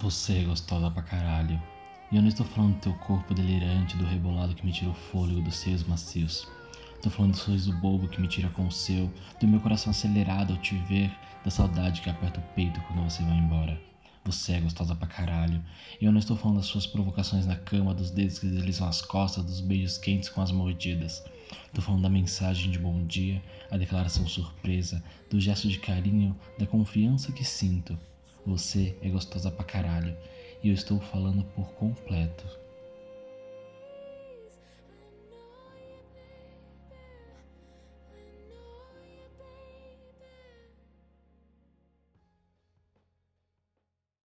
Você é gostosa pra caralho. E eu não estou falando do teu corpo delirante, do rebolado que me tira o fôlego dos seios macios. Estou falando do sorriso bobo que me tira com o seu, do meu coração acelerado ao te ver, da saudade que aperta o peito quando você vai embora. Você é gostosa pra caralho. E eu não estou falando das suas provocações na cama, dos dedos que deslizam as costas, dos beijos quentes com as mordidas. Estou falando da mensagem de bom dia, a declaração surpresa, do gesto de carinho, da confiança que sinto. Você é gostosa pra caralho. E eu estou falando por completo.